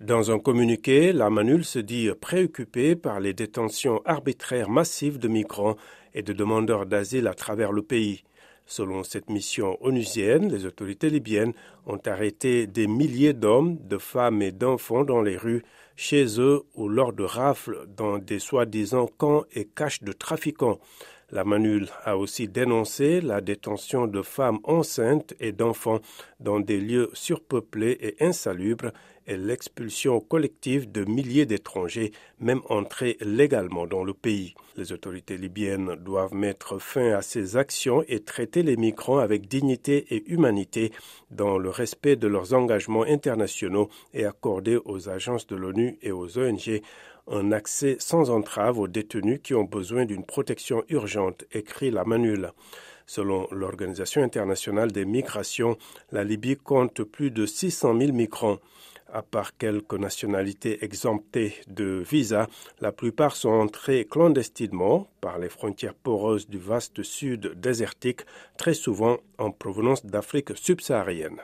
Dans un communiqué, la Manul se dit préoccupée par les détentions arbitraires massives de migrants et de demandeurs d'asile à travers le pays. Selon cette mission onusienne, les autorités libyennes ont arrêté des milliers d'hommes, de femmes et d'enfants dans les rues, chez eux ou lors de rafles dans des soi-disant camps et caches de trafiquants. La Manul a aussi dénoncé la détention de femmes enceintes et d'enfants dans des lieux surpeuplés et insalubres et l'expulsion collective de milliers d'étrangers, même entrés légalement dans le pays. Les autorités libyennes doivent mettre fin à ces actions et traiter les migrants avec dignité et humanité dans le respect de leurs engagements internationaux et accorder aux agences de l'ONU et aux ONG un accès sans entrave aux détenus qui ont besoin d'une protection urgente, écrit la Manule. Selon l'Organisation internationale des migrations, la Libye compte plus de 600 000 migrants. À part quelques nationalités exemptées de visa, la plupart sont entrés clandestinement par les frontières poreuses du vaste sud désertique, très souvent en provenance d'Afrique subsaharienne.